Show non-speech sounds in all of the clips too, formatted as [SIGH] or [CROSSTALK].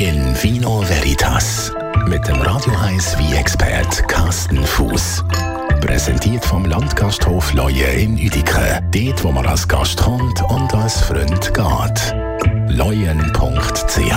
In Vino Veritas mit dem Radio 1 wie expert Carsten Fuß. Präsentiert vom Landgasthof Leue in Uedike. Dort, wo man als Gast kommt und als Freund geht. Leuen.ch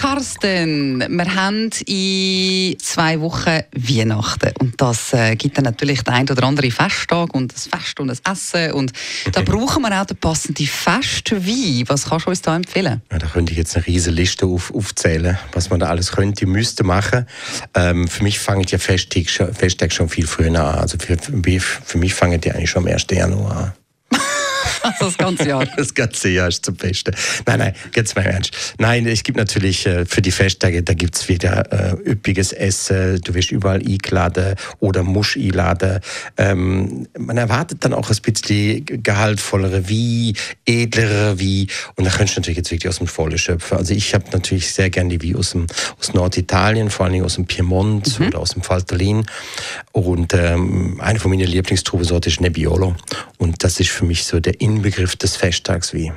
Carsten, wir haben in zwei Wochen Weihnachten und das äh, gibt dann natürlich den ein oder anderen Festtag und das Fest und das Essen und da brauchen wir auch den passenden Festwein. Was kannst du uns da empfehlen? Ja, da könnte ich jetzt eine riesige Liste auf, aufzählen, was man da alles könnte, müsste machen. Ähm, für mich fangen die Festtage schon, Festtage schon viel früher an. Also für, für, für mich fangen die eigentlich schon am 1. Januar an. Also das ganze Jahr. [LAUGHS] Das ganze Jahr ist zum Besten. Nein, nein, jetzt mal ernst. Nein, es gibt natürlich äh, für die Festtage, da gibt es wieder äh, üppiges Essen, du wirst überall eingeladen oder musst einladen. Ähm, man erwartet dann auch ein bisschen gehaltvollere wie, edlere wie und da kannst du natürlich jetzt wirklich aus dem Vollen schöpfen. Also ich habe natürlich sehr gerne die wie aus, dem, aus Norditalien, vor allem aus dem Piemont mhm. oder aus dem Valtellin und ähm, eine von meinen Lieblingstrubesorten ist Nebbiolo und das ist für mich so der Inbegriff des Festtags wie.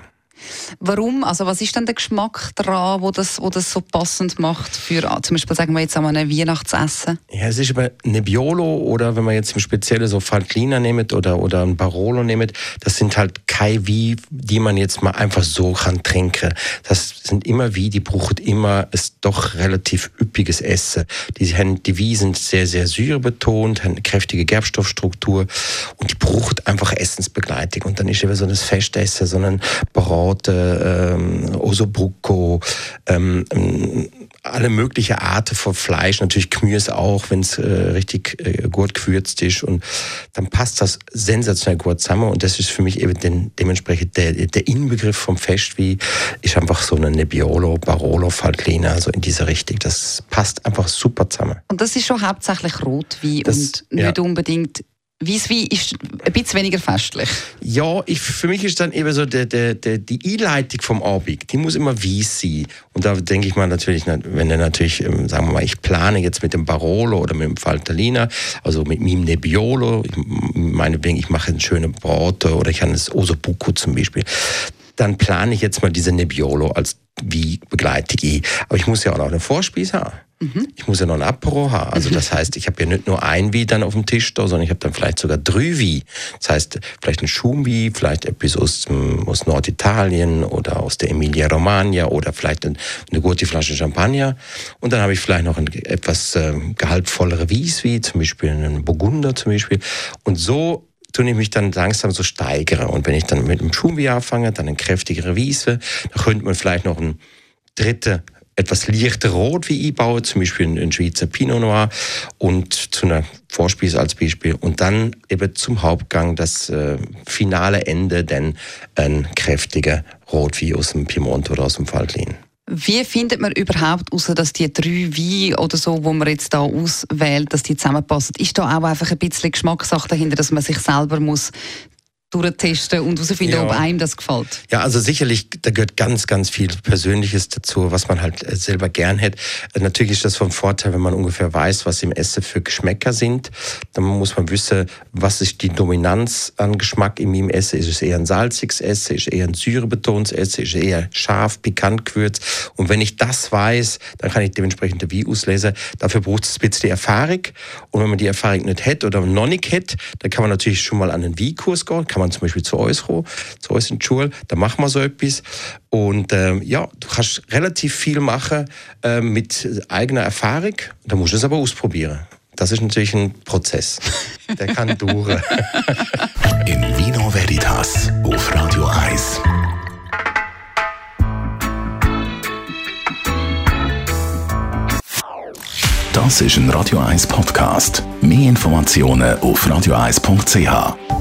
Warum? Also was ist denn der Geschmack daran, wo das, wo das so passend macht für ah, zum Beispiel sagen wir jetzt einmal ein Weihnachtsessen? Ja, es ist aber Nebbiolo oder wenn man jetzt im Speziellen so Falkliner nimmt oder, oder ein Barolo nimmt, das sind halt keine wie, die man jetzt mal einfach so kann trinken. Das sind immer wie, die brauchen immer ist doch relativ üppiges Essen. Die, die wie sind sehr, sehr säurebetont, haben eine kräftige Gerbstoffstruktur und die braucht einfach Essensbegleitung. Und dann ist eben so ein Festessen, so ein Karotte, ähm, Osobrucco, ähm, ähm, alle möglichen Arten von Fleisch, natürlich Gemüse auch, wenn es äh, richtig äh, gut gewürzt ist. Und dann passt das sensationell gut zusammen. Und das ist für mich eben den, dementsprechend der, der Inbegriff vom Fest, wie ist einfach so eine Nebbiolo, Barolo, Falklina, so in dieser Richtung. Das passt einfach super zusammen. Und das ist schon hauptsächlich Rotwein das, und nicht ja. unbedingt Weisswein ist ein bisschen weniger festlich. Ja, ich, für mich ist dann eben so der, der, der, die Einleitung vom Abend, die muss immer weiß sein. Und da denke ich mal natürlich, wenn er natürlich, ähm, sagen wir mal, ich plane jetzt mit dem Barolo oder mit dem Falterlina, also mit meinem Nebbiolo, ich meine, ich mache einen schönen Brote oder ich habe das Osobuco zum Beispiel, dann plane ich jetzt mal diese Nebbiolo als wie begleite ich. Aber ich muss ja auch noch eine Vorspeise haben. Mhm. Ich muss ja noch ein Apero haben. Also das [LAUGHS] heißt, ich habe ja nicht nur ein Wie dann auf dem Tisch da, sondern ich habe dann vielleicht sogar drei Wie. Das heißt, vielleicht ein Schumwi, vielleicht etwas aus, aus Norditalien oder aus der Emilia Romagna oder vielleicht eine, eine gute Flasche Champagner. Und dann habe ich vielleicht noch ein etwas äh, gehaltvollere Wies, wie zum Beispiel einen Burgunder zum Beispiel. Und so tue ich mich dann langsam so steigere. Und wenn ich dann mit dem Schumwi anfange, dann eine kräftigere Wiese, dann könnte man vielleicht noch ein dritte etwas leichter Rot wie einbauen, zum Beispiel ein, Schweizer Pinot Noir und zu einer Vorspeise als Beispiel und dann eben zum Hauptgang das äh, finale Ende, denn ein kräftiger Rot wie aus dem Piemont oder aus dem Falklin. Wie findet man überhaupt heraus, dass die drei Weine oder so, wo man jetzt da auswählt, dass die zusammenpassen? Ist da auch einfach ein bisschen Geschmackssache dahinter, dass man sich selber muss durchtesten und herausfinden, ja. ob einem das gefällt. Ja, also sicherlich, da gehört ganz, ganz viel Persönliches dazu, was man halt äh, selber gern hätte. Äh, natürlich ist das von Vorteil, wenn man ungefähr weiß, was im Essen für Geschmäcker sind. Dann muss man wissen, was ist die Dominanz an Geschmack in meinem Essen. Ist es eher ein salziges Essen, ist es eher ein säurebetontes Essen, ist es eher scharf, pikant gewürzt. Und wenn ich das weiß, dann kann ich dementsprechend Wie auslesen. Dafür braucht es ein bisschen Erfahrung. Und wenn man die Erfahrung nicht hat oder noch nicht hat, dann kann man natürlich schon mal an einen Wie-Kurs gehen, kann man zum Beispiel zu uns kommen, zu uns in die Schule, da machen wir so etwas. Und ähm, ja, du kannst relativ viel machen äh, mit eigener Erfahrung, da musst du es aber ausprobieren. Das ist natürlich ein Prozess. Der kann [LAUGHS] dauern. in Vino Veritas auf Radio 1. Das ist ein Radio 1 Podcast. Mehr Informationen auf radio1.ch.